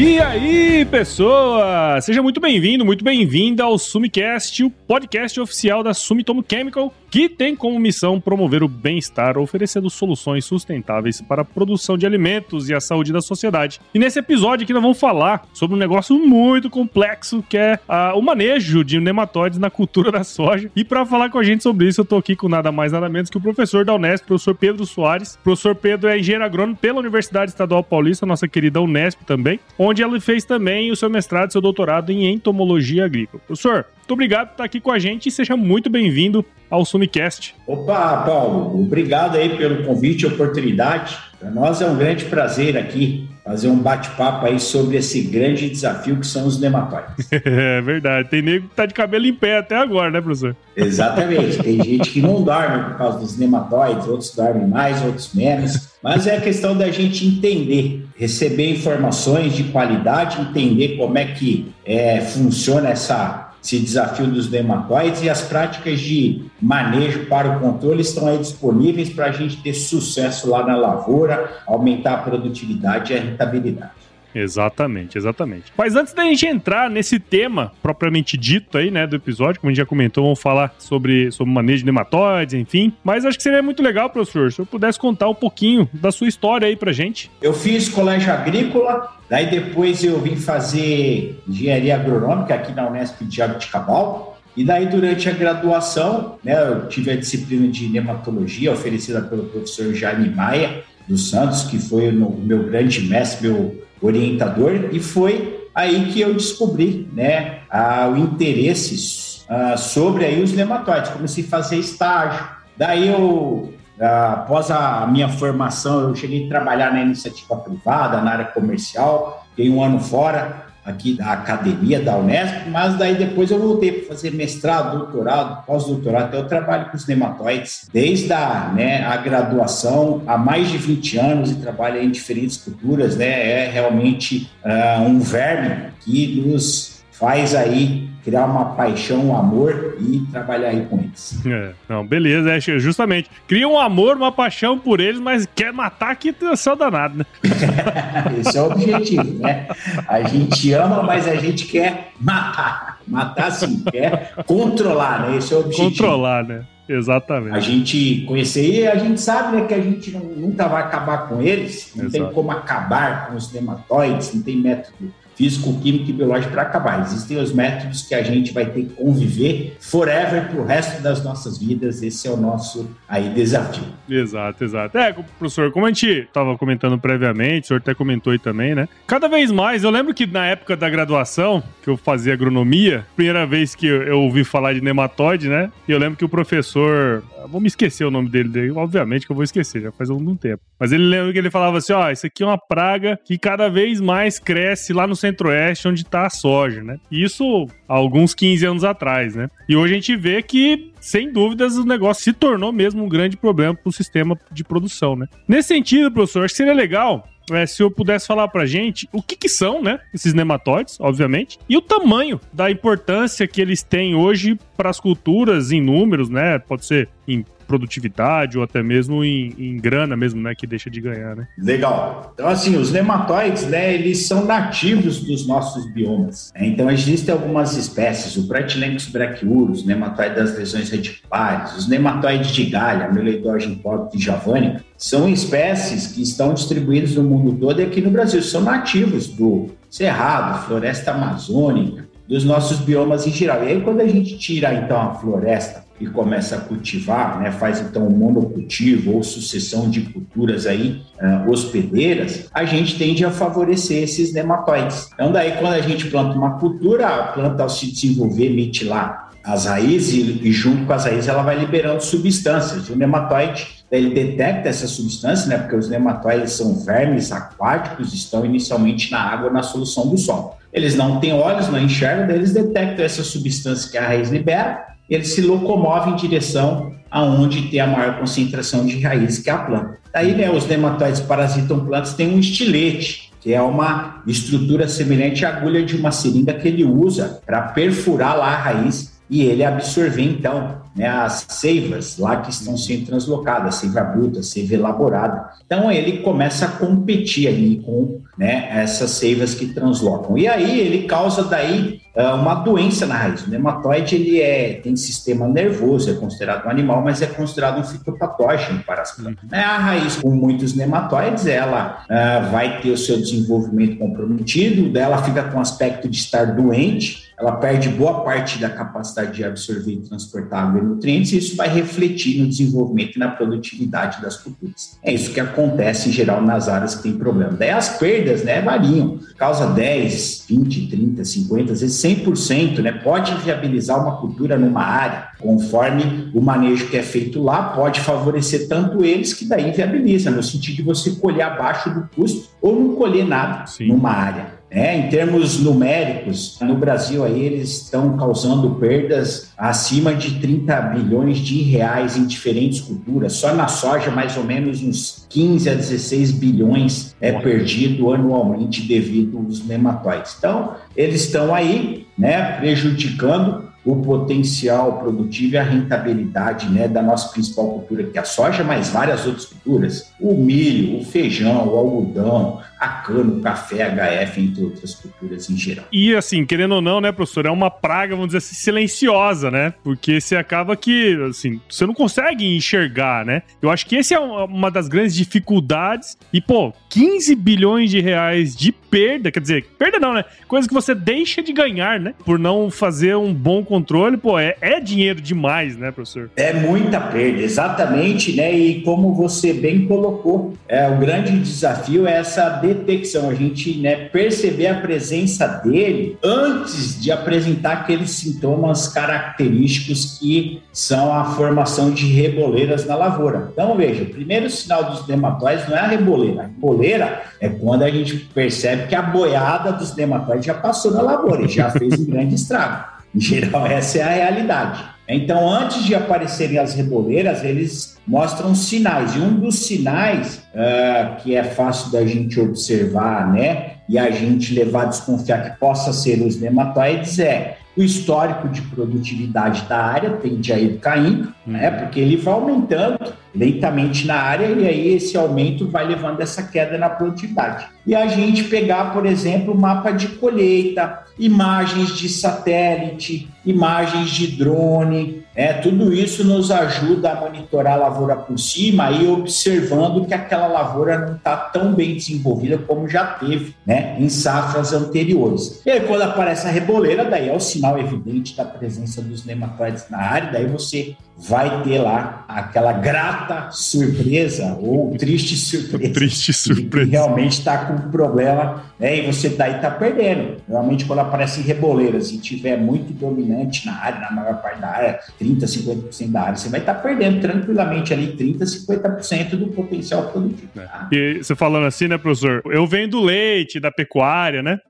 E aí, pessoa! Seja muito bem-vindo, muito bem-vinda ao Sumicast, o podcast oficial da Sumitomo Chemical, que tem como missão promover o bem-estar, oferecendo soluções sustentáveis para a produção de alimentos e a saúde da sociedade. E nesse episódio aqui nós vamos falar sobre um negócio muito complexo, que é ah, o manejo de nematóides na cultura da soja. E para falar com a gente sobre isso, eu tô aqui com nada mais nada menos que o professor da Unesp, professor Pedro Soares. O professor Pedro é engenheiro agrônomo pela Universidade Estadual Paulista, nossa querida Unesp também, onde ele fez também o seu mestrado e seu doutorado em entomologia agrícola. Professor, muito obrigado por estar aqui com a gente e seja muito bem-vindo ao Sumicast. Opa, Paulo, obrigado aí pelo convite e oportunidade. Para nós é um grande prazer aqui fazer um bate-papo aí sobre esse grande desafio que são os nematóides. é verdade, tem nego que tá de cabelo em pé até agora, né, professor? Exatamente, tem gente que não dorme por causa dos nematóides, outros dormem mais, outros menos, mas é questão da gente entender, receber informações de qualidade, entender como é que é, funciona essa esse desafio dos nematóides e as práticas de manejo para o controle estão aí disponíveis para a gente ter sucesso lá na lavoura, aumentar a produtividade e a rentabilidade. Exatamente, exatamente. Mas antes da gente entrar nesse tema propriamente dito aí, né, do episódio, como a gente já comentou, vamos falar sobre, sobre manejo de nematóides, enfim. Mas acho que seria muito legal, professor, se eu pudesse contar um pouquinho da sua história aí pra gente. Eu fiz colégio agrícola, daí depois eu vim fazer engenharia agronômica aqui na Unesp de Jabuticabal. E daí, durante a graduação, né, eu tive a disciplina de nematologia oferecida pelo professor Jaime Maia dos Santos, que foi o meu grande mestre, meu orientador, e foi aí que eu descobri né, a, o interesse a, sobre aí os nematóides. Comecei a fazer estágio. Daí eu, a, após a minha formação, eu cheguei a trabalhar na iniciativa privada, na área comercial, fiquei um ano fora, aqui da academia da Unesp, mas daí depois eu voltei para fazer mestrado, doutorado, pós-doutorado, então eu trabalho com os nematóides desde a, né, a graduação há mais de 20 anos e trabalho em diferentes culturas, né, é realmente uh, um verme que nos faz aí criar uma paixão, um amor e trabalhar aí com eles. É, não, beleza, é justamente. Cria um amor, uma paixão por eles, mas quer matar que é só danado, né? Esse é o objetivo, né? A gente ama, mas a gente quer matar. Matar sim, quer controlar, né? Esse é o objetivo. Controlar, né? Exatamente. A gente conhecer e a gente sabe né, que a gente não, nunca vai acabar com eles, não Exato. tem como acabar com os nematóides, não tem método físico, químico e biológico para acabar. Existem os métodos que a gente vai ter que conviver forever para o resto das nossas vidas. Esse é o nosso aí desafio. Exato, exato. É, professor, como a gente estava comentando previamente, o senhor até comentou aí também, né? Cada vez mais, eu lembro que na época da graduação, que eu fazia agronomia, primeira vez que eu ouvi falar de nematóide, né? E eu lembro que o professor, vou me esquecer o nome dele, obviamente que eu vou esquecer, já faz algum tempo. Mas ele lembra que ele falava assim, ó, oh, isso aqui é uma praga que cada vez mais cresce lá no centro centro-oeste onde está a soja, né? Isso há alguns 15 anos atrás, né? E hoje a gente vê que sem dúvidas, o negócio se tornou mesmo um grande problema para o sistema de produção, né? Nesse sentido, professor, acho que seria legal é, se eu pudesse falar pra gente o que, que são, né, esses nematóides, obviamente, e o tamanho da importância que eles têm hoje para as culturas em números, né? Pode ser em produtividade ou até mesmo em, em, grana mesmo, né, que deixa de ganhar, né? Legal. Então, assim, os nematóides, né, eles são nativos dos nossos biomas. Né? Então, existem algumas espécies, o Pratylenchus brachyurus, nematóide das lesões radiculares, os nematóides de galha, Meleidogen pobre javanica, são espécies que estão distribuídas no mundo todo e aqui no Brasil. São nativos do cerrado, floresta amazônica, dos nossos biomas em geral. E aí, quando a gente tira, então, a floresta e começa a cultivar, né, faz então um monocultivo ou sucessão de culturas aí uh, hospedeiras, a gente tende a favorecer esses nematóides. Então daí quando a gente planta uma cultura, a planta ao se desenvolver lá as raízes e, junto com as raízes ela vai liberando substâncias. O nematóide ele detecta essa substância, né, porque os nematóides são vermes aquáticos, estão inicialmente na água na solução do solo. Eles não têm olhos, não enxergam, daí eles detectam essa substância que a raiz libera ele se locomove em direção aonde tem a maior concentração de raízes, que é a planta. Daí, né, os nematóides parasitam plantas têm um estilete, que é uma estrutura semelhante à agulha de uma seringa que ele usa para perfurar lá a raiz e ele absorver, então, né, as seivas lá que estão sendo translocadas, seiva bruta, seiva elaborada. Então ele começa a competir ali com né, essas seivas que translocam. E aí ele causa daí uma doença na raiz. O nematóide ele é, tem sistema nervoso, é considerado um animal, mas é considerado um fitopatógeno para as plantas. Uhum. A raiz com muitos nematóides, ela uh, vai ter o seu desenvolvimento comprometido, dela fica com aspecto de estar doente, ela perde boa parte da capacidade de absorver e transportar água e nutrientes, e isso vai refletir no desenvolvimento e na produtividade das culturas. É isso que acontece em geral nas áreas que tem problema. Daí as perdas né, variam, causa 10, 20, 30, 50, às vezes 100%, né, pode viabilizar uma cultura numa área, conforme o manejo que é feito lá, pode favorecer tanto eles que daí viabiliza, no sentido de você colher abaixo do custo ou não colher nada Sim. numa área. É, em termos numéricos, no Brasil aí eles estão causando perdas acima de 30 bilhões de reais em diferentes culturas. Só na soja, mais ou menos uns 15 a 16 bilhões é perdido anualmente devido aos nematóides. Então, eles estão aí, né, prejudicando o potencial produtivo e a rentabilidade né, da nossa principal cultura, que é a soja, mas várias outras culturas, o milho, o feijão, o algodão, a cana, o café, HF, entre outras culturas em geral. E assim, querendo ou não, né, professor, é uma praga, vamos dizer assim, silenciosa, né? Porque você acaba que, assim, você não consegue enxergar, né? Eu acho que essa é uma das grandes dificuldades. E, pô, 15 bilhões de reais de perda, quer dizer, perda não, né? Coisa que você deixa de ganhar, né? Por não fazer um bom controle, pô, é, é dinheiro demais, né, professor? É muita perda, exatamente, né? E como você bem colocou, é, o grande desafio é essa detecção, a gente né, perceber a presença dele antes de apresentar aqueles sintomas característicos que são a formação de reboleiras na lavoura. Então, veja, o primeiro sinal dos nematóides não é a reboleira. A reboleira é quando a gente percebe que a boiada dos nematóides já passou na lavoura e já fez um grande estrago. Em geral, essa é a realidade. Então, antes de aparecerem as reboleiras, eles mostram sinais. E um dos sinais uh, que é fácil da gente observar, né, e a gente levar a desconfiar que possa ser os nematóides é o histórico de produtividade da área tende a ir caindo, né, uhum. porque ele vai aumentando lentamente na área e aí esse aumento vai levando essa queda na produtividade. E a gente pegar, por exemplo, mapa de colheita, imagens de satélite, imagens de drone, é, tudo isso nos ajuda a monitorar a lavoura por cima e observando que aquela lavoura não está tão bem desenvolvida como já teve né, em safras anteriores. E aí, quando aparece a reboleira, daí é o sinal evidente da presença dos nematóides na área, daí você vai ter lá aquela grata surpresa ou triste surpresa. triste surpresa. Que realmente está com problema, né? E você daí está perdendo. Realmente, quando aparecem reboleiras e tiver muito dominante na área, na maior parte da área, 30%, 50% da área, você vai estar tá perdendo tranquilamente ali 30%, 50% do potencial produtivo. Tá? E você falando assim, né, professor? Eu venho do leite, da pecuária, né?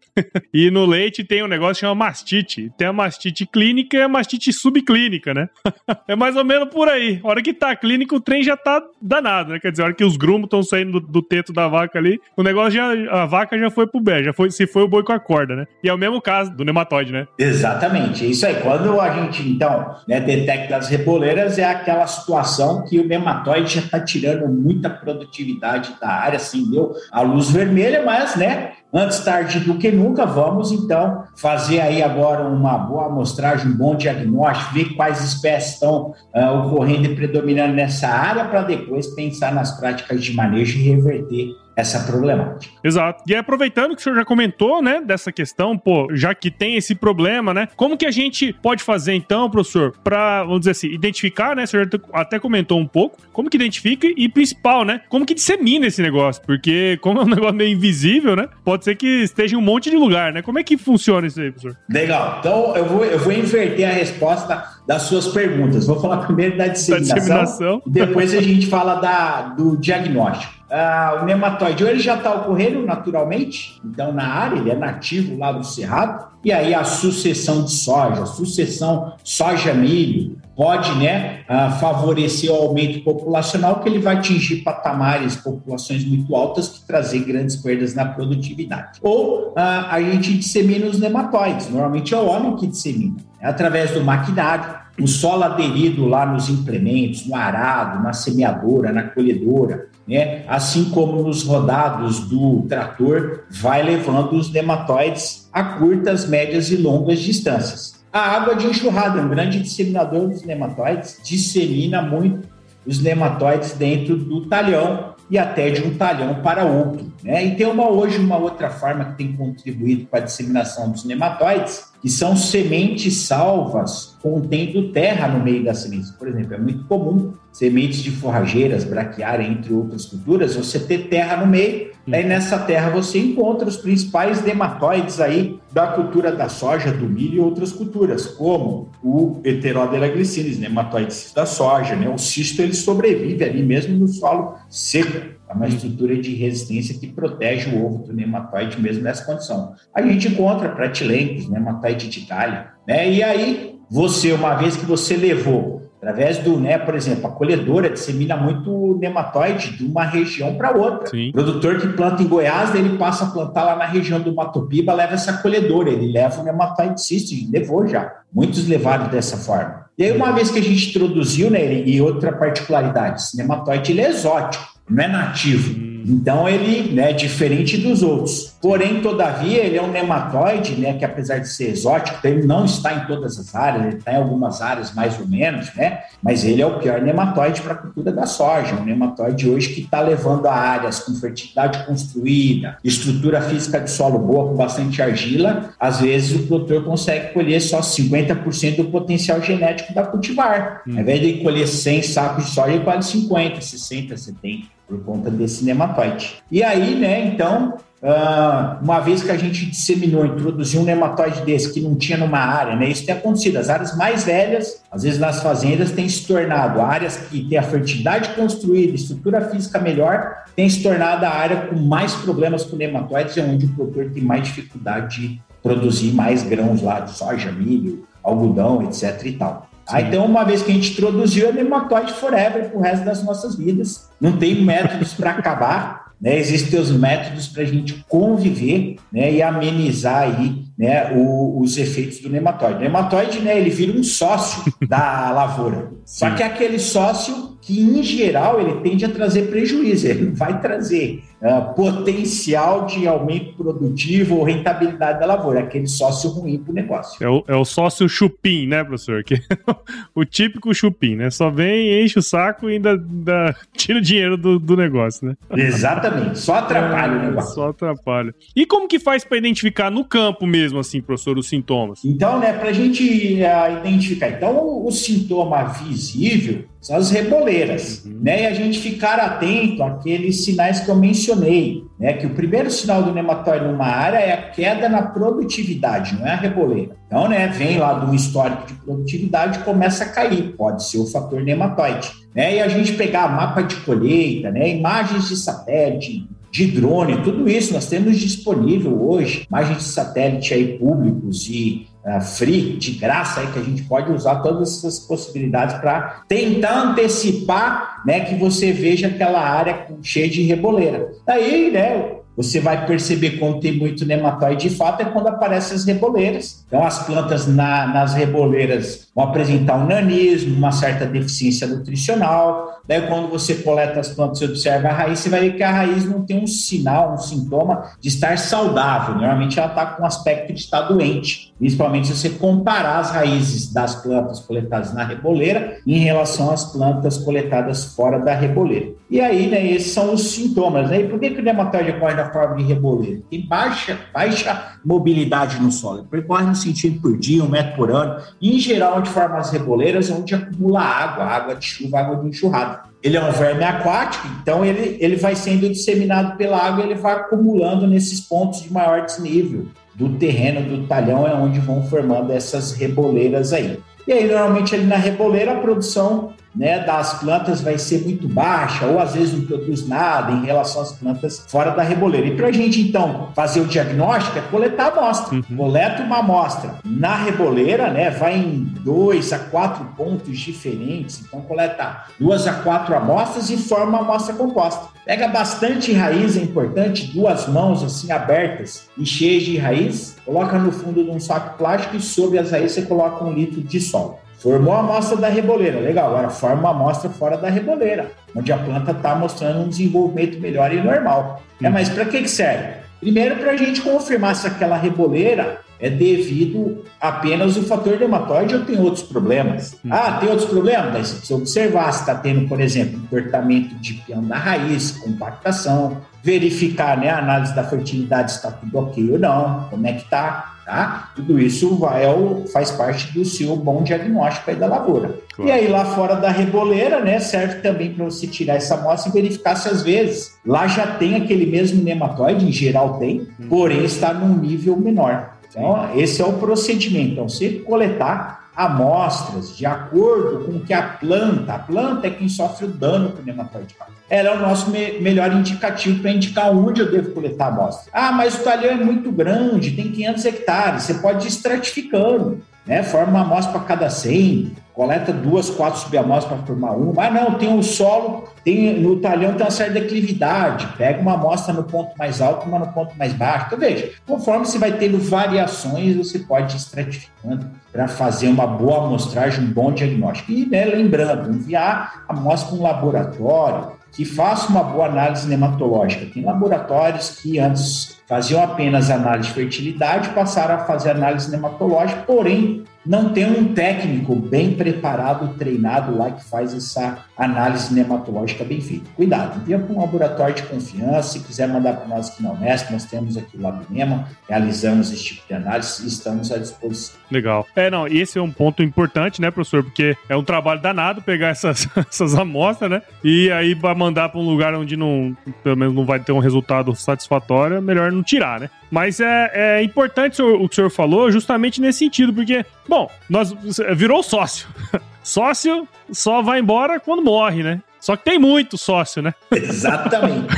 E no leite tem um negócio que chama mastite. Tem a mastite clínica e a mastite subclínica, né? é mais ou menos por aí. A hora que tá clínico, o trem já tá danado, né? Quer dizer, a hora que os grumos estão saindo do, do, teto da vaca ali, o negócio já. A vaca já foi pro bé, já foi, se foi o boi com a corda, né? E é o mesmo caso do nematóide, né? Exatamente. Isso aí. Quando a gente, então, né, detecta as reboleiras, é aquela situação que o nematóide já tá tirando muita produtividade da área, assim, deu a luz vermelha, mas, né? Antes tarde do que nunca, vamos então fazer aí agora uma boa amostragem, um bom diagnóstico, ver quais espécies estão uh, ocorrendo e predominando nessa área, para depois pensar nas práticas de manejo e reverter essa problemática. Exato. E aproveitando que o senhor já comentou, né, dessa questão, pô, já que tem esse problema, né, como que a gente pode fazer então, professor, para, vamos dizer assim, identificar, né, o senhor até comentou um pouco, como que identifica e principal, né, como que dissemina esse negócio, porque como é um negócio meio invisível, né, pode ser que esteja em um monte de lugar, né, como é que funciona isso aí, professor? Legal. Então, eu vou, eu vou inverter a resposta das suas perguntas. Vou falar primeiro da disseminação, da disseminação. depois a gente fala da, do diagnóstico. Ah, o nematóide ele já está ocorrendo naturalmente, então na área ele é nativo lá do cerrado, e aí a sucessão de soja, sucessão soja-milho, pode né, ah, favorecer o aumento populacional, que ele vai atingir patamares, populações muito altas, que trazer grandes perdas na produtividade. Ou ah, a gente dissemina os nematóides, normalmente é o homem que dissemina, é através do maquinário, o solo aderido lá nos implementos, no arado, na semeadora, na colhedora, né? assim como nos rodados do trator, vai levando os nematóides a curtas, médias e longas distâncias. A água de enxurrada, um grande disseminador dos nematóides, dissemina muito os nematóides dentro do talhão e até de um talhão para outro. Né? E tem uma, hoje uma outra forma que tem contribuído para a disseminação dos nematóides, que são sementes salvas contendo terra no meio das sementes. Por exemplo, é muito comum sementes de forrageiras, braquiária, entre outras culturas, você ter terra no meio, aí nessa terra você encontra os principais nematóides aí da cultura da soja, do milho e outras culturas, como o Heterodela glycinis, nematóides da soja, né? O cisto ele sobrevive ali mesmo no solo seco, é uma estrutura de resistência que protege o ovo do nematóide mesmo nessa condição. A gente encontra pratilencos, nematóide de galha, né? E aí, você, uma vez que você levou, através do, né, por exemplo, a colhedora dissemina muito nematóide de uma região para outra. Sim. O produtor que planta em Goiás, ele passa a plantar lá na região do Mato Piba, leva essa colhedora, ele leva o nematóide cisto, levou já. Muitos levaram dessa forma. E aí, uma vez que a gente introduziu, né, e outra particularidade, esse nematóide ele é exótico não é nativo. Então ele né, é diferente dos outros. Porém, todavia, ele é um nematóide, né, que apesar de ser exótico, ele não está em todas as áreas, ele está em algumas áreas mais ou menos, né? Mas ele é o pior nematóide para a cultura da soja, um nematóide hoje que está levando a áreas com fertilidade construída, estrutura física de solo boa, com bastante argila. Às vezes o produtor consegue colher só 50% do potencial genético da cultivar. Hum. Ao invés de colher 100 sacos de soja, ele colhe 50, 60, 70 por conta desse nematóide. E aí, né, então, Uh, uma vez que a gente disseminou, introduziu um nematóide desse que não tinha numa área, né? Isso tem acontecido. As áreas mais velhas, às vezes nas fazendas, têm se tornado áreas que têm a fertilidade construída, estrutura física melhor, tem se tornado a área com mais problemas com nematóides, é onde o produtor tem mais dificuldade de produzir mais grãos lá de soja, milho, algodão, etc. e tal. Então, uma vez que a gente introduziu, é nematóide forever pro resto das nossas vidas. Não tem métodos para acabar, né? Existem os métodos para a gente conviver né? e amenizar aí né? O, os efeitos do nematóide. O nematóide, né? Ele vira um sócio da lavoura. Sim. Só que é aquele sócio que, em geral, ele tende a trazer prejuízo. Ele vai trazer uh, potencial de aumento produtivo ou rentabilidade da lavoura, aquele sócio ruim para o negócio. É o, é o sócio chupim, né, professor? Que, o típico chupim, né? Só vem, enche o saco e ainda, ainda tira o dinheiro do, do negócio, né? Exatamente, só atrapalha é, o negócio. Só atrapalha. E como que faz para identificar no campo mesmo, assim, professor, os sintomas? Então, né, para a gente uh, identificar, então o, o sintoma visível são as reboleiras, uhum. né? E a gente ficar atento àqueles sinais que eu mencionei, né? Que o primeiro sinal do nematóide numa área é a queda na produtividade, não é a reboleira. Então, né, vem lá de um histórico de produtividade e começa a cair, pode ser o fator nematóide, né? E a gente pegar mapa de colheita, né, imagens de satélite, de drone, tudo isso nós temos disponível hoje, imagens de satélite aí públicos e uh, free, de graça, aí, que a gente pode usar todas essas possibilidades para tentar antecipar né, que você veja aquela área cheia de reboleira. Daí, né, você vai perceber quando tem muito nematóide de fato é quando aparecem as reboleiras. Então, as plantas na, nas reboleiras vão apresentar um nanismo, uma certa deficiência nutricional. Daí, quando você coleta as plantas e observa a raiz, você vai ver que a raiz não tem um sinal, um sintoma de estar saudável. Normalmente, ela está com um aspecto de estar doente, principalmente se você comparar as raízes das plantas coletadas na reboleira em relação às plantas coletadas fora da reboleira. E aí, né, esses são os sintomas. Né? E por que, que o nematóide ocorre da forma de reboleiro? Tem baixa, baixa mobilidade no solo. Percorre no sentido por dia, um metro por ano. E, em geral, de formas reboleiras, onde acumula água, água de chuva, água de enxurrada. Ele é um verme aquático, então ele, ele vai sendo disseminado pela água ele vai acumulando nesses pontos de maior desnível do terreno do talhão, é onde vão formando essas reboleiras aí. E aí, normalmente, ali na reboleira, a produção né, das plantas vai ser muito baixa, ou às vezes não produz nada em relação às plantas fora da reboleira. E para a gente, então, fazer o diagnóstico é coletar a amostra. Uhum. Coleta uma amostra na reboleira, né, vai em dois a quatro pontos diferentes, então coleta duas a quatro amostras e forma uma amostra composta. Pega bastante raiz, é importante, duas mãos assim abertas e cheias de raiz, coloca no fundo de um saco plástico e sobre as raízes você coloca um litro de sol. Formou a amostra da reboleira, legal. Agora forma uma amostra fora da reboleira, onde a planta está mostrando um desenvolvimento melhor e normal. É, mas para que, que serve? Primeiro, para a gente confirmar se aquela reboleira é devido apenas ao fator nematóide ou tem outros problemas. Uhum. Ah, tem outros problemas? Daí você precisa observar se está tendo, por exemplo, comportamento de piano da raiz, compactação, verificar né, a análise da fertilidade se está tudo ok ou não, como é que está, tá? Tudo isso vai ao, faz parte do seu bom diagnóstico aí da lavoura. Claro. E aí lá fora da reboleira, né, serve também para você tirar essa amostra e verificar se às vezes lá já tem aquele mesmo nematóide, em geral tem, uhum. porém está num nível menor. Então, esse é o procedimento. Então, você coletar amostras de acordo com que a planta, a planta é quem sofre o dano por nematóide Ela é o nosso me melhor indicativo para indicar onde eu devo coletar a amostra. Ah, mas o talhão é muito grande, tem 500 hectares, você pode ir estratificando né? Forma uma amostra para cada 100, coleta duas, quatro subamostras para formar uma. Ah, não, tem um solo, tem no talhão tem uma certa declividade. Pega uma amostra no ponto mais alto, uma no ponto mais baixo. Então, veja, conforme você vai tendo variações, você pode ir estratificando para fazer uma boa amostragem, um bom diagnóstico. E, né, lembrando, enviar a amostra para um laboratório que faça uma boa análise nematológica. Tem laboratórios que antes faziam apenas análise de fertilidade, passaram a fazer análise nematológica, porém não tem um técnico bem preparado, treinado lá que faz essa análise nematológica bem feita. Cuidado, envia para um laboratório de confiança, se quiser mandar para nós aqui na Unesp, nós temos aqui o Labinema, realizamos esse tipo de análise e estamos à disposição. Legal. É, não, esse é um ponto importante, né, professor, porque é um trabalho danado pegar essas, essas amostras, né, e aí para mandar para um lugar onde não, pelo menos não vai ter um resultado satisfatório, é melhor não tirar, né? Mas é, é importante o, o que o senhor falou justamente nesse sentido, porque, bom, nós virou sócio. sócio só vai embora quando morre, né? Só que tem muito sócio, né? Exatamente.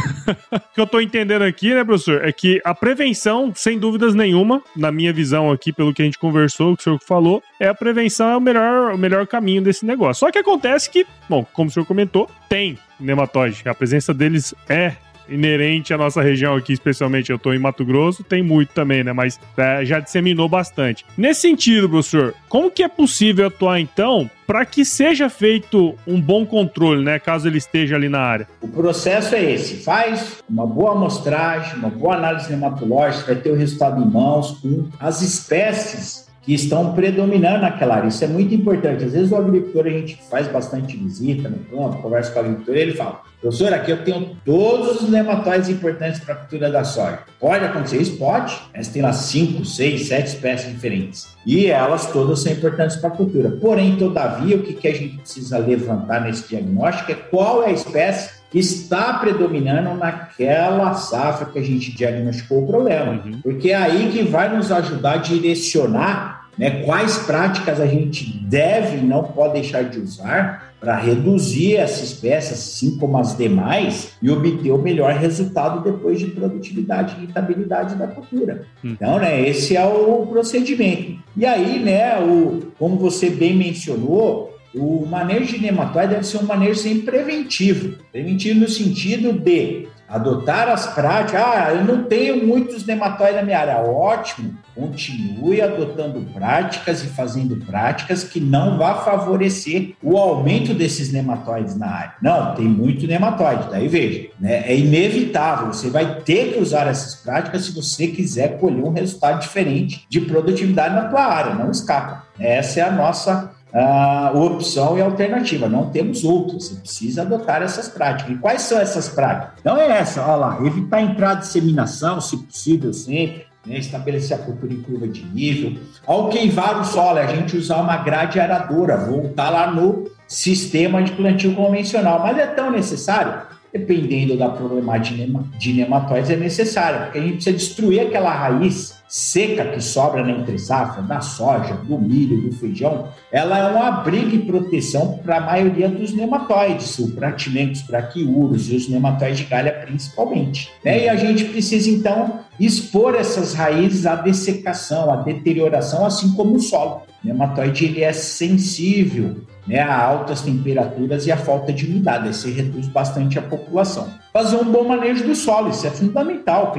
o que eu tô entendendo aqui, né, professor, é que a prevenção, sem dúvidas nenhuma, na minha visão aqui, pelo que a gente conversou, o que o senhor falou, é a prevenção é o melhor, o melhor caminho desse negócio. Só que acontece que, bom, como o senhor comentou, tem nematóide. A presença deles é inerente à nossa região aqui, especialmente eu estou em Mato Grosso, tem muito também, né? Mas é, já disseminou bastante. Nesse sentido, professor, como que é possível atuar então para que seja feito um bom controle, né, caso ele esteja ali na área? O processo é esse: faz uma boa amostragem, uma boa análise nematológica, vai ter o resultado em mãos com as espécies que estão predominando naquela área. Isso é muito importante. Às vezes o agricultor, a gente faz bastante visita no campo, conversa com o agricultor ele fala, professor, aqui eu tenho todos os nematóides importantes para a cultura da soja. Pode acontecer isso? Pode. Mas tem lá cinco, seis, sete espécies diferentes. E elas todas são importantes para a cultura. Porém, todavia, o que, que a gente precisa levantar nesse diagnóstico é qual é a espécie que está predominando naquela safra que a gente diagnosticou o problema. Uhum. Porque é aí que vai nos ajudar a direcionar né, quais práticas a gente deve e não pode deixar de usar para reduzir essa espécie, assim como as demais, e obter o melhor resultado depois de produtividade e rentabilidade da cultura. Hum. Então, né, esse é o procedimento. E aí, né, o, como você bem mencionou, o manejo de nematóide deve ser um manejo sempre preventivo. Preventivo no sentido de adotar as práticas. Ah, eu não tenho muitos nematóides na minha área. Ótimo, continue adotando práticas e fazendo práticas que não vá favorecer o aumento desses nematóides na área. Não, tem muito nematóide. Daí veja, né, é inevitável. Você vai ter que usar essas práticas se você quiser colher um resultado diferente de produtividade na tua área. Não escapa. Essa é a nossa uh, opção e alternativa. Não temos outras. Você precisa adotar essas práticas. E quais são essas práticas? Então é essa, olha lá, evitar de disseminação, se possível, sempre. Né, estabelecer a cultura em curva de nível. Ao queivar o solo, é a gente usar uma grade aradora, voltar lá no sistema de plantio convencional. Mas é tão necessário? Dependendo da problemática de nematóides, é necessário, porque a gente precisa destruir aquela raiz seca que sobra na entre-safra, da soja, do milho, do feijão, ela é um abrigo e proteção para a maioria dos nematóides, o Pratilencos braquiurus e os nematóides de galha principalmente. Né? E a gente precisa, então, expor essas raízes à dessecação, à deterioração, assim como o solo. O nematóide ele é sensível né, a altas temperaturas e a falta de umidade, aí você reduz bastante a população. Fazer um bom manejo do solo, isso é fundamental,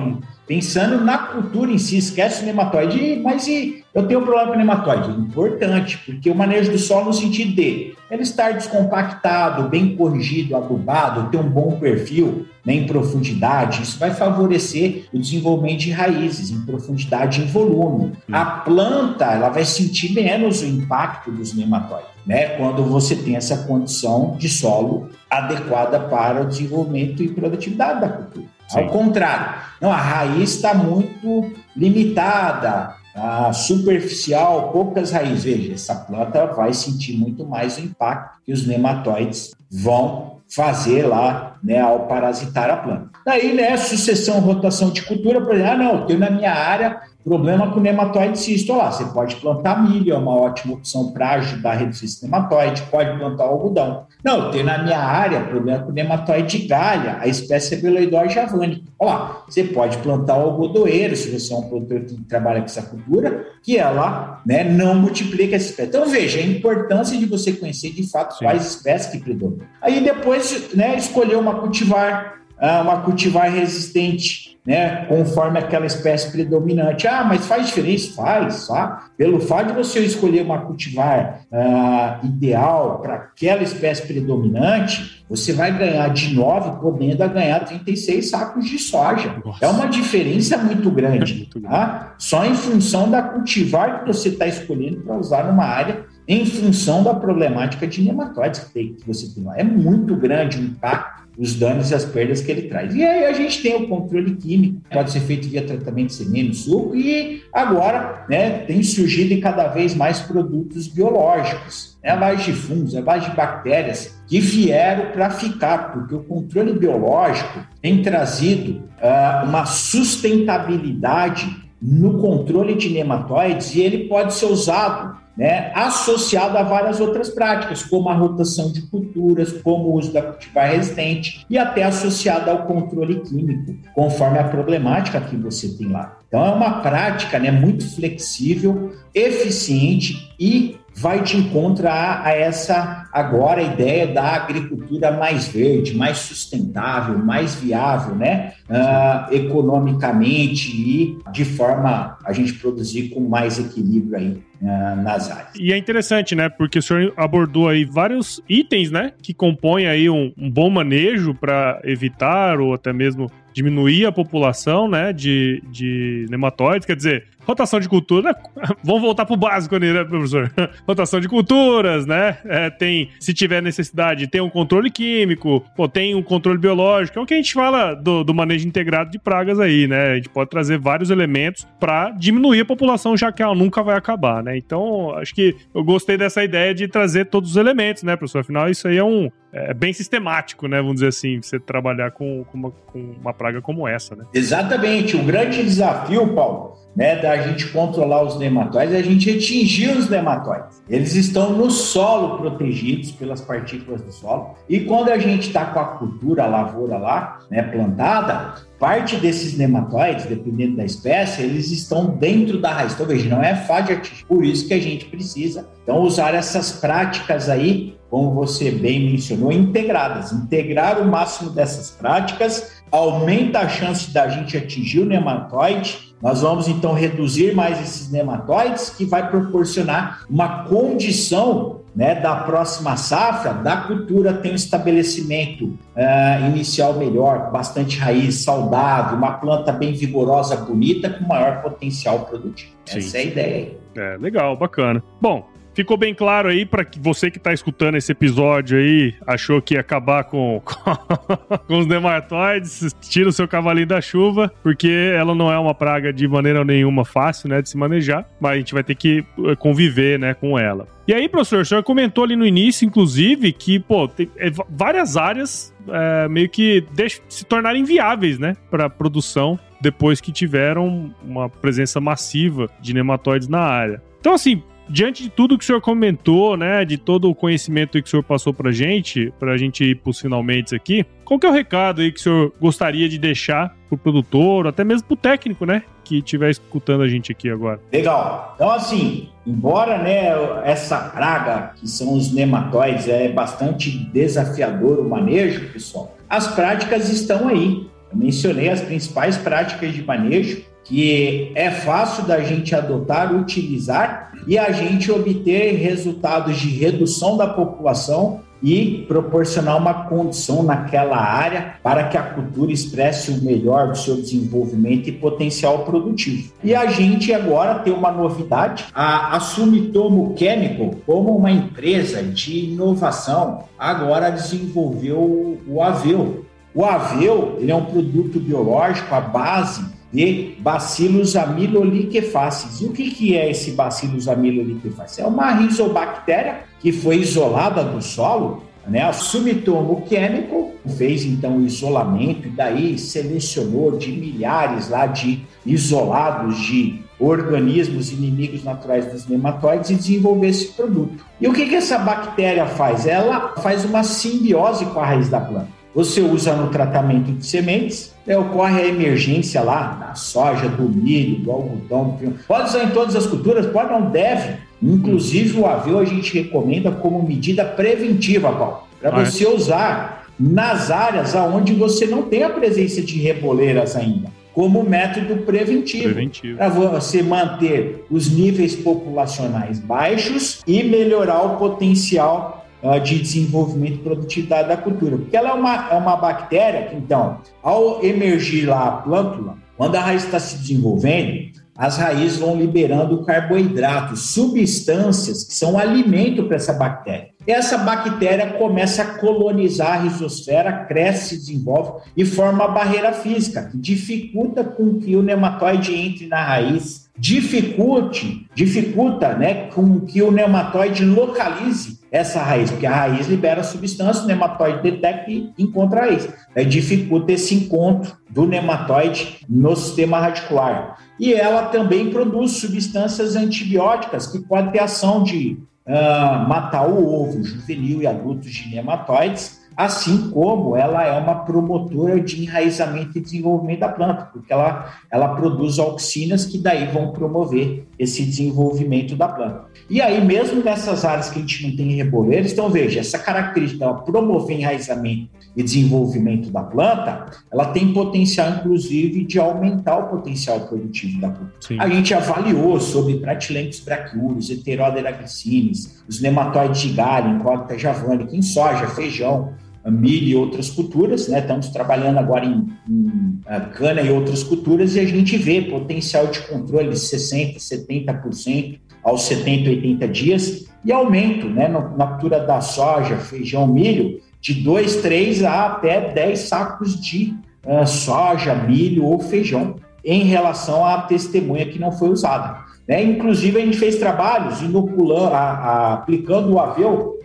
pensando na cultura em si, esquece o nematóide, mas e Eu tenho um problema com nematóide. Importante, porque o manejo do solo no sentido de ele estar descompactado, bem corrigido, adubado, ter um bom perfil né, em profundidade, isso vai favorecer o desenvolvimento de raízes em profundidade e em volume. A planta ela vai sentir menos o impacto dos nematóides, né, quando você tem essa condição de solo adequada para o desenvolvimento e produtividade da cultura. Sim. Ao contrário, não, a raiz está muito limitada, tá superficial, poucas raízes. Veja, essa planta vai sentir muito mais o impacto que os nematóides vão fazer lá, né, ao parasitar a planta. Daí, né, sucessão, rotação de cultura, por exemplo, ah, não, eu tenho na minha área Problema com nematóide cisto, lá, você pode plantar milho, é uma ótima opção para ajudar a reduzir esse nematóide, pode plantar algodão. Não, tem na minha área problema com nematóide de galha, a espécie é beloidói javânica. Olha lá, você pode plantar o algodoeiro, se você é um produtor que trabalha com essa cultura, que ela né, não multiplica essa espécie. Então, veja, a importância de você conhecer de fato Sim. quais espécies que predominam. Aí depois, né, escolher uma cultivar, ah, uma cultivar resistente né, conforme aquela espécie predominante. Ah, mas faz diferença? Faz, tá? Pelo fato de você escolher uma cultivar uh, ideal para aquela espécie predominante, você vai ganhar de 9, podendo ganhar 36 sacos de soja. Nossa. É uma diferença muito grande, muito tá? Só em função da cultivar que você está escolhendo para usar numa área em função da problemática de nematóides que, você tem lá. É muito grande o impacto os danos e as perdas que ele traz. E aí a gente tem o controle químico, pode ser feito via tratamento de semente, suco, e agora né, tem surgido cada vez mais produtos biológicos, né, a base de fungos, a base de bactérias, que vieram para ficar, porque o controle biológico tem trazido uh, uma sustentabilidade no controle de nematóides e ele pode ser usado né, associado a várias outras práticas, como a rotação de culturas, como o uso da cultivar resistente e até associado ao controle químico, conforme a problemática que você tem lá. Então, é uma prática né, muito flexível, eficiente e vai de encontro a, a, essa agora ideia da agricultura mais verde, mais sustentável, mais viável, né? Uh, economicamente e de forma a gente produzir com mais equilíbrio aí nas áreas. E é interessante, né? Porque o senhor abordou aí vários itens, né? Que compõem aí um, um bom manejo para evitar ou até mesmo diminuir a população, né, de, de nematóides, quer dizer, rotação de cultura, vamos voltar pro básico ali, né, professor? rotação de culturas, né, é, tem, se tiver necessidade, tem um controle químico, pô, tem um controle biológico, é o que a gente fala do, do manejo integrado de pragas aí, né, a gente pode trazer vários elementos para diminuir a população, já que ela nunca vai acabar, né, então, acho que eu gostei dessa ideia de trazer todos os elementos, né, professor, afinal, isso aí é um, é bem sistemático, né? Vamos dizer assim, você trabalhar com, com, uma, com uma praga como essa, né? Exatamente. O grande desafio, Paulo, né, da gente controlar os nematóides é a gente atingir os nematóides. Eles estão no solo protegidos pelas partículas do solo. E quando a gente está com a cultura, a lavoura lá, né, plantada, parte desses nematóides, dependendo da espécie, eles estão dentro da raiz. Então, veja, não é fácil de atingir. Por isso que a gente precisa, então, usar essas práticas aí como você bem mencionou, integradas. Integrar o máximo dessas práticas aumenta a chance da gente atingir o nematóide. Nós vamos então reduzir mais esses nematóides, que vai proporcionar uma condição né, da próxima safra, da cultura ter um estabelecimento uh, inicial melhor, bastante raiz saudável, uma planta bem vigorosa, bonita, com maior potencial produtivo. Sim. Essa é a ideia. É, legal, bacana. Bom, Ficou bem claro aí para você que está escutando esse episódio aí, achou que ia acabar com, com os nematóides, tira o seu cavalinho da chuva, porque ela não é uma praga de maneira nenhuma fácil, né, de se manejar, mas a gente vai ter que eh, conviver, né, com ela. E aí, professor, o senhor comentou ali no início, inclusive, que, pô, tem é, várias áreas é, meio que se tornarem inviáveis, né, para produção depois que tiveram uma presença massiva de nematóides na área. Então, assim, diante de tudo que o senhor comentou, né, de todo o conhecimento que o senhor passou pra gente, pra gente ir pros finalmente aqui, qual que é o recado aí que o senhor gostaria de deixar pro produtor, até mesmo pro técnico, né, que estiver escutando a gente aqui agora? Legal. Então, assim, embora, né, essa praga, que são os nematóides, é bastante desafiador o manejo, pessoal, as práticas estão aí. Eu mencionei as principais práticas de manejo, que é fácil da gente adotar, utilizar e a gente obter resultados de redução da população e proporcionar uma condição naquela área para que a cultura expresse o melhor do seu desenvolvimento e potencial produtivo. E a gente agora tem uma novidade, a, a Sumitomo Chemical, como uma empresa de inovação, agora desenvolveu o Avel. O Avel ele é um produto biológico à base de bacilos amiloliquefaces. E o que, que é esse bacilos amiloliquefaces? É uma rizobactéria que foi isolada do solo, né? A Sumitomo Chemical fez então o isolamento e daí selecionou de milhares lá de isolados de organismos inimigos naturais dos nematóides e desenvolveu esse produto. E o que, que essa bactéria faz? Ela faz uma simbiose com a raiz da planta. Você usa no tratamento de sementes, né, ocorre a emergência lá da soja, do milho, do algodão. Do... Pode usar em todas as culturas, pode, não deve. Inclusive o avel a gente recomenda como medida preventiva, Paulo, para ah, é? você é? usar nas áreas aonde você não tem a presença de reboleiras ainda, como método preventivo, preventivo. para você manter os níveis populacionais baixos e melhorar o potencial de desenvolvimento e produtividade da cultura. Porque ela é uma, é uma bactéria que, então, ao emergir lá a plântula, quando a raiz está se desenvolvendo, as raízes vão liberando carboidratos, substâncias que são alimento para essa bactéria. Essa bactéria começa a colonizar a rizosfera, cresce, se desenvolve e forma uma barreira física, que dificulta com que o nematóide entre na raiz, dificulte, dificulta né, com que o nematóide localize essa raiz, porque a raiz libera substância, o nematóide detecta e encontra a raiz. Aí dificulta esse encontro do nematóide no sistema radicular. E ela também produz substâncias antibióticas que podem ter ação de uh, matar o ovo juvenil e adultos de nematóides, assim como ela é uma promotora de enraizamento e desenvolvimento da planta, porque ela, ela produz auxinas que daí vão promover esse desenvolvimento da planta. E aí, mesmo nessas áreas que a gente não tem reboleiros, então veja, essa característica dela promover enraizamento e desenvolvimento da planta, ela tem potencial, inclusive, de aumentar o potencial produtivo da planta. Sim. A gente avaliou sobre Pratilentes brachiurus, Heterodera glicines, os nematóides de galho, incógnita javânica, em soja, feijão, milho e outras culturas, né? Estamos trabalhando agora em, em cana e outras culturas e a gente vê potencial de controle de 60%, 70% aos 70, 80 dias e aumento, né? Na cultura da soja, feijão, milho, de 2, 3 a até 10 sacos de uh, soja, milho ou feijão em relação à testemunha que não foi usada. Né? Inclusive, a gente fez trabalhos inoculando, a, a, aplicando o avel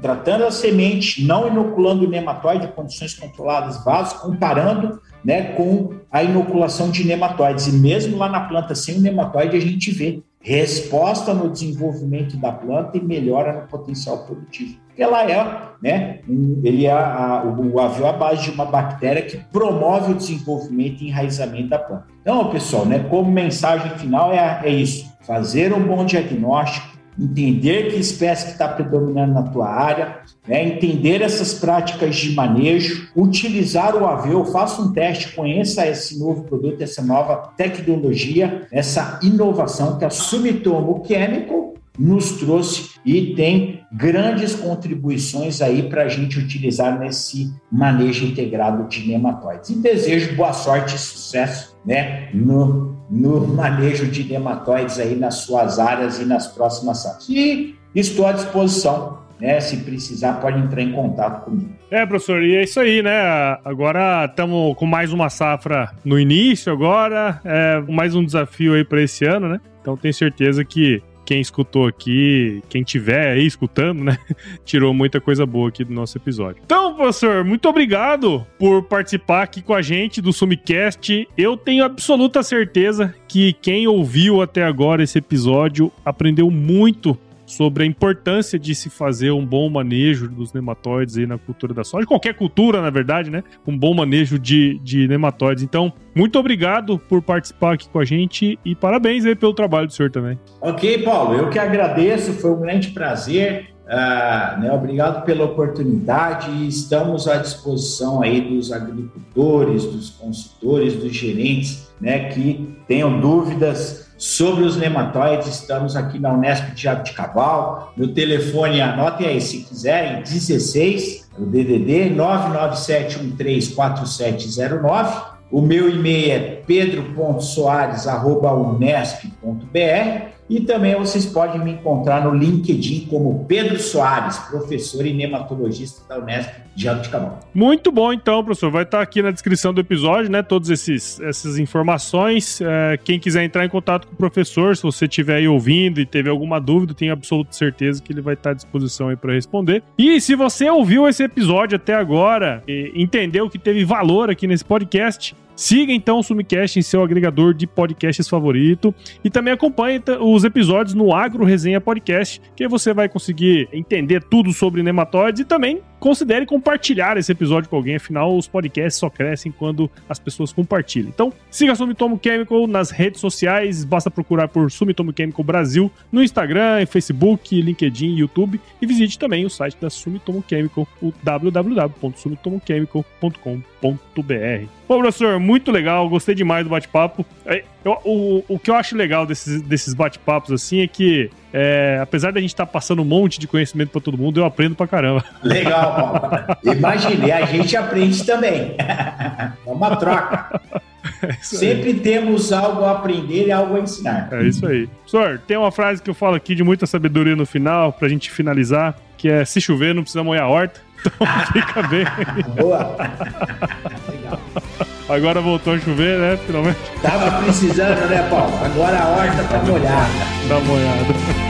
tratando a semente, não inoculando nematóide em condições controladas vasos, comparando né, com a inoculação de nematóides. E mesmo lá na planta sem o nematóide, a gente vê resposta no desenvolvimento da planta e melhora no potencial produtivo. Porque ela é, né, um, ele é a, o, o avião a base de uma bactéria que promove o desenvolvimento e enraizamento da planta. Então, pessoal, né, como mensagem final é, é isso: fazer um bom diagnóstico, entender que espécie que está predominando na tua área, né? entender essas práticas de manejo, utilizar o Aveu, faça um teste, conheça esse novo produto, essa nova tecnologia, essa inovação que a Sumitomo Chemical nos trouxe e tem grandes contribuições aí para a gente utilizar nesse manejo integrado de nematóides. E desejo boa sorte e sucesso né, no no manejo de nematóides aí nas suas áreas e nas próximas safras. E estou à disposição, né? Se precisar, pode entrar em contato comigo. É, professor, e é isso aí, né? Agora estamos com mais uma safra no início, agora, é mais um desafio aí para esse ano, né? Então tenho certeza que quem escutou aqui, quem tiver aí escutando, né, tirou muita coisa boa aqui do nosso episódio. Então, professor, muito obrigado por participar aqui com a gente do Sumicast. Eu tenho absoluta certeza que quem ouviu até agora esse episódio aprendeu muito sobre a importância de se fazer um bom manejo dos nematóides aí na cultura da soja, qualquer cultura, na verdade, né? Um bom manejo de, de nematóides. Então, muito obrigado por participar aqui com a gente e parabéns aí pelo trabalho do senhor também. Ok, Paulo, eu que agradeço, foi um grande prazer. uh, né, obrigado pela oportunidade. Estamos à disposição aí dos agricultores, dos consultores, dos gerentes, né, que tenham dúvidas sobre os nematóides. Estamos aqui na Unesp de Jabuticabal. Meu telefone, anotem aí se quiserem, 16, o DDD 997134709. O meu e-mail é pedro.soares.unesp.br e também vocês podem me encontrar no LinkedIn como Pedro Soares, professor e nematologista da Unesp de Jabuticabal. Muito bom, então, professor. Vai estar aqui na descrição do episódio, né? Todas essas informações. É, quem quiser entrar em contato com o professor, se você estiver aí ouvindo e teve alguma dúvida, tenho absoluta certeza que ele vai estar à disposição aí para responder. E se você ouviu esse episódio até agora e entendeu que teve valor aqui nesse podcast, Siga então o Sumicast em seu agregador de podcasts favorito. E também acompanhe os episódios no Agro Resenha Podcast, que você vai conseguir entender tudo sobre nematóides e também considere compartilhar esse episódio com alguém, afinal os podcasts só crescem quando as pessoas compartilham. Então, siga Sumitomo Chemical nas redes sociais, basta procurar por Sumitomo Chemical Brasil no Instagram, Facebook, LinkedIn, YouTube e visite também o site da Sumitomo Chemical, o www.sumitomochemical.com.br. Bom, professor, muito legal, gostei demais do bate-papo. É, o, o que eu acho legal desses, desses bate-papos assim é que é, apesar da gente estar tá passando um monte de conhecimento para todo mundo, eu aprendo pra caramba. Legal, Paulo. Imagine, a gente aprende também. É uma troca. É Sempre temos algo a aprender e algo a ensinar. É isso aí. Professor, tem uma frase que eu falo aqui de muita sabedoria no final, pra gente finalizar, que é se chover não precisa molhar a horta. Então fica bem. Boa. Legal. Agora voltou a chover, né? Finalmente. Tava precisando, né, Paulo? Agora a horta tá molhada. Tá molhada.